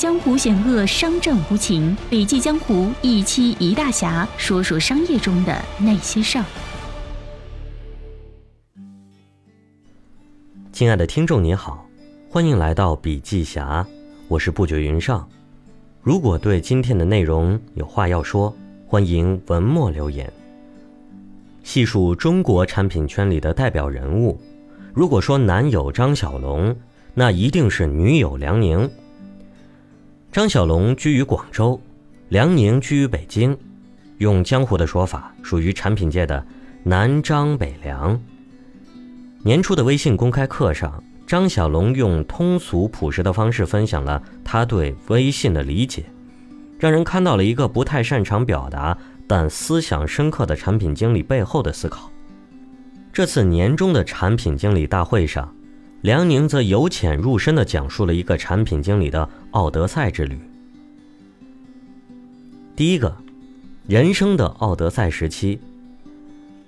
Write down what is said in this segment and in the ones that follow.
江湖险恶，商战无情。笔记江湖一期一大侠，说说商业中的那些事儿。亲爱的听众您好，欢迎来到笔记侠，我是不觉云上。如果对今天的内容有话要说，欢迎文末留言。细数中国产品圈里的代表人物，如果说男友张小龙，那一定是女友梁宁。张小龙居于广州，梁宁居于北京，用江湖的说法，属于产品界的南张北梁。年初的微信公开课上，张小龙用通俗朴实的方式分享了他对微信的理解，让人看到了一个不太擅长表达但思想深刻的产品经理背后的思考。这次年终的产品经理大会上。梁宁则由浅入深地讲述了一个产品经理的奥德赛之旅。第一个，人生的奥德赛时期。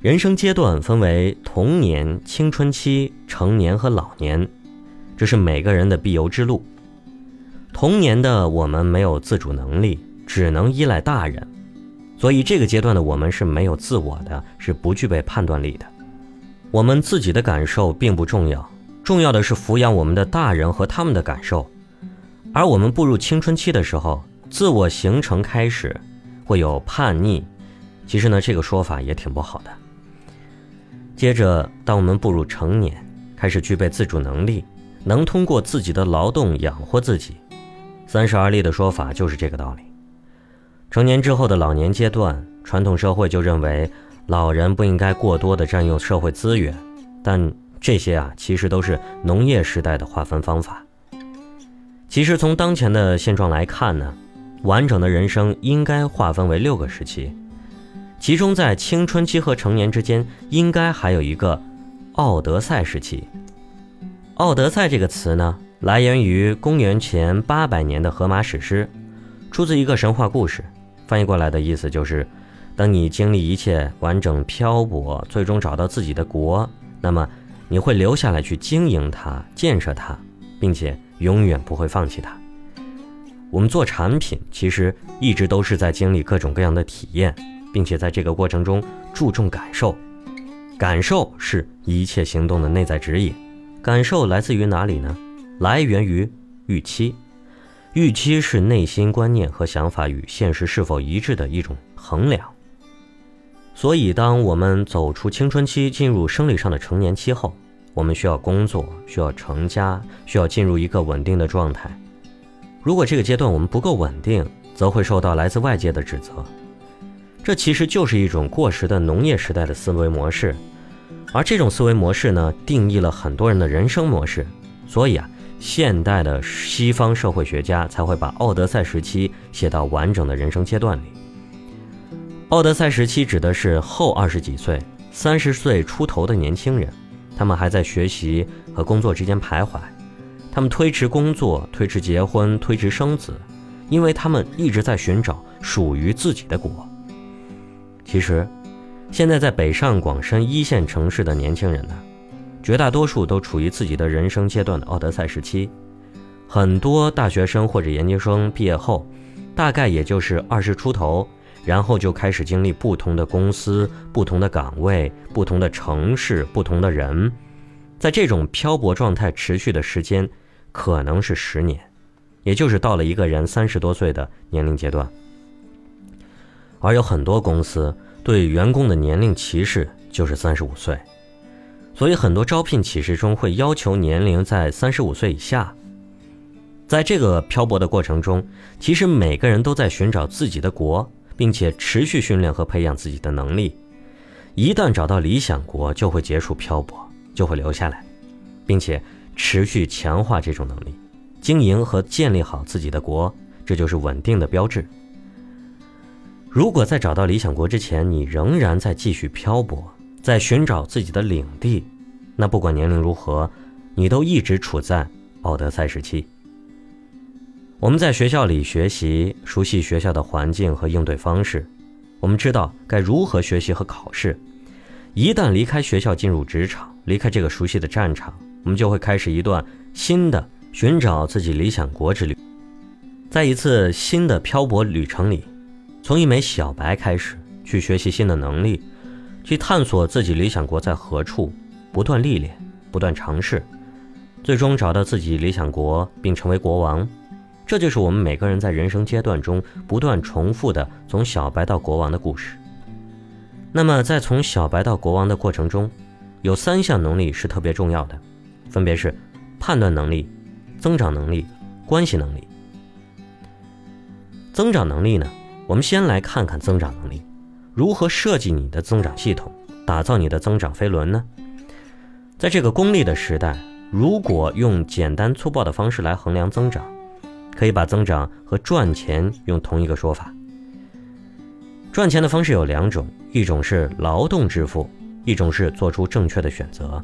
人生阶段分为童年、青春期、成年和老年，这是每个人的必由之路。童年的我们没有自主能力，只能依赖大人，所以这个阶段的我们是没有自我的，是不具备判断力的。我们自己的感受并不重要。重要的是抚养我们的大人和他们的感受，而我们步入青春期的时候，自我形成开始，会有叛逆。其实呢，这个说法也挺不好的。接着，当我们步入成年，开始具备自主能力，能通过自己的劳动养活自己。三十而立的说法就是这个道理。成年之后的老年阶段，传统社会就认为老人不应该过多的占用社会资源，但。这些啊，其实都是农业时代的划分方法。其实从当前的现状来看呢，完整的人生应该划分为六个时期，其中在青春期和成年之间，应该还有一个奥德赛时期。奥德赛这个词呢，来源于公元前八百年的荷马史诗，出自一个神话故事，翻译过来的意思就是，当你经历一切完整漂泊，最终找到自己的国，那么。你会留下来去经营它、建设它，并且永远不会放弃它。我们做产品，其实一直都是在经历各种各样的体验，并且在这个过程中注重感受。感受是一切行动的内在指引。感受来自于哪里呢？来源于预期。预期是内心观念和想法与现实是否一致的一种衡量。所以，当我们走出青春期，进入生理上的成年期后，我们需要工作，需要成家，需要进入一个稳定的状态。如果这个阶段我们不够稳定，则会受到来自外界的指责。这其实就是一种过时的农业时代的思维模式，而这种思维模式呢，定义了很多人的人生模式。所以啊，现代的西方社会学家才会把奥德赛时期写到完整的人生阶段里。奥德赛时期指的是后二十几岁、三十岁出头的年轻人。他们还在学习和工作之间徘徊，他们推迟工作、推迟结婚、推迟生子，因为他们一直在寻找属于自己的国。其实，现在在北上广深一线城市的年轻人呢，绝大多数都处于自己的人生阶段的奥德赛时期。很多大学生或者研究生毕业后，大概也就是二十出头。然后就开始经历不同的公司、不同的岗位、不同的城市、不同的人，在这种漂泊状态持续的时间，可能是十年，也就是到了一个人三十多岁的年龄阶段。而有很多公司对员工的年龄歧视就是三十五岁，所以很多招聘启事中会要求年龄在三十五岁以下。在这个漂泊的过程中，其实每个人都在寻找自己的国。并且持续训练和培养自己的能力，一旦找到理想国，就会结束漂泊，就会留下来，并且持续强化这种能力，经营和建立好自己的国，这就是稳定的标志。如果在找到理想国之前，你仍然在继续漂泊，在寻找自己的领地，那不管年龄如何，你都一直处在奥德赛时期。我们在学校里学习，熟悉学校的环境和应对方式，我们知道该如何学习和考试。一旦离开学校，进入职场，离开这个熟悉的战场，我们就会开始一段新的寻找自己理想国之旅。在一次新的漂泊旅程里，从一枚小白开始，去学习新的能力，去探索自己理想国在何处，不断历练，不断尝试，最终找到自己理想国并成为国王。这就是我们每个人在人生阶段中不断重复的从小白到国王的故事。那么，在从小白到国王的过程中，有三项能力是特别重要的，分别是判断能力、增长能力、关系能力。增长能力呢？我们先来看看增长能力，如何设计你的增长系统，打造你的增长飞轮呢？在这个功利的时代，如果用简单粗暴的方式来衡量增长，可以把增长和赚钱用同一个说法。赚钱的方式有两种，一种是劳动致富，一种是做出正确的选择。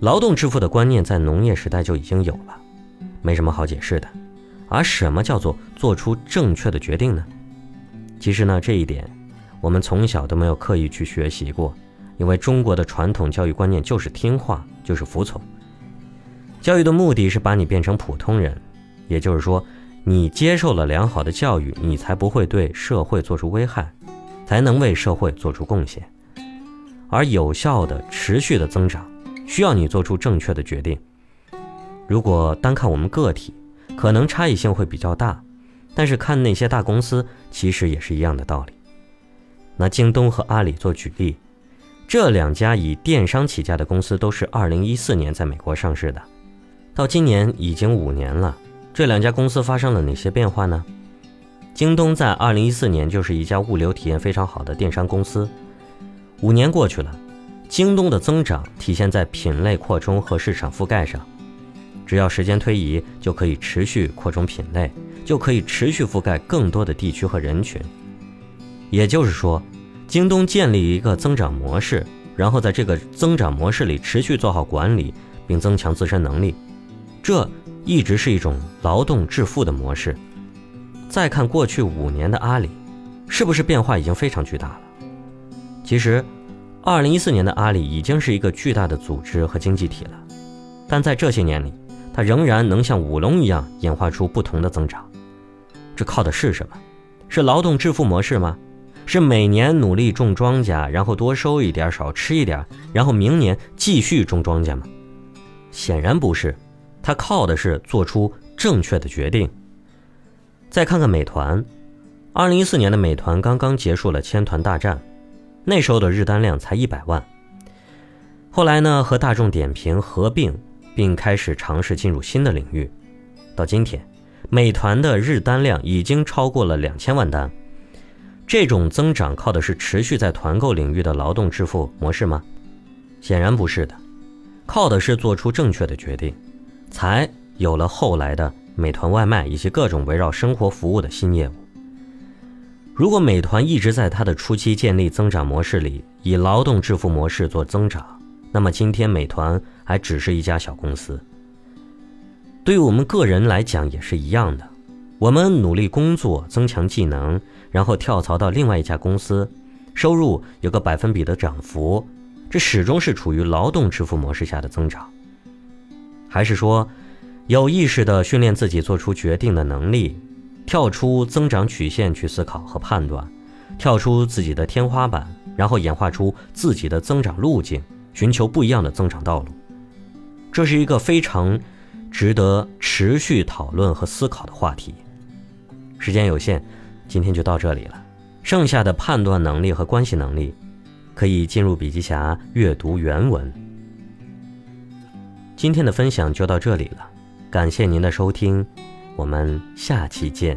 劳动致富的观念在农业时代就已经有了，没什么好解释的。而什么叫做做出正确的决定呢？其实呢，这一点我们从小都没有刻意去学习过，因为中国的传统教育观念就是听话，就是服从。教育的目的是把你变成普通人，也就是说。你接受了良好的教育，你才不会对社会做出危害，才能为社会做出贡献。而有效的、持续的增长，需要你做出正确的决定。如果单看我们个体，可能差异性会比较大，但是看那些大公司，其实也是一样的道理。拿京东和阿里做举例，这两家以电商起家的公司都是2014年在美国上市的，到今年已经五年了。这两家公司发生了哪些变化呢？京东在二零一四年就是一家物流体验非常好的电商公司。五年过去了，京东的增长体现在品类扩充和市场覆盖上。只要时间推移，就可以持续扩充品类，就可以持续覆盖更多的地区和人群。也就是说，京东建立一个增长模式，然后在这个增长模式里持续做好管理，并增强自身能力。这。一直是一种劳动致富的模式。再看过去五年的阿里，是不是变化已经非常巨大了？其实，二零一四年的阿里已经是一个巨大的组织和经济体了，但在这些年里，它仍然能像舞龙一样演化出不同的增长。这靠的是什么？是劳动致富模式吗？是每年努力种庄稼，然后多收一点，少吃一点，然后明年继续种庄稼吗？显然不是。它靠的是做出正确的决定。再看看美团，二零一四年的美团刚刚结束了千团大战，那时候的日单量才一百万。后来呢，和大众点评合并，并开始尝试进入新的领域。到今天，美团的日单量已经超过了两千万单。这种增长靠的是持续在团购领域的劳动致富模式吗？显然不是的，靠的是做出正确的决定。才有了后来的美团外卖以及各种围绕生活服务的新业务。如果美团一直在它的初期建立增长模式里，以劳动致富模式做增长，那么今天美团还只是一家小公司。对于我们个人来讲也是一样的，我们努力工作，增强技能，然后跳槽到另外一家公司，收入有个百分比的涨幅，这始终是处于劳动致富模式下的增长。还是说，有意识地训练自己做出决定的能力，跳出增长曲线去思考和判断，跳出自己的天花板，然后演化出自己的增长路径，寻求不一样的增长道路。这是一个非常值得持续讨论和思考的话题。时间有限，今天就到这里了。剩下的判断能力和关系能力，可以进入笔记侠阅读原文。今天的分享就到这里了，感谢您的收听，我们下期见。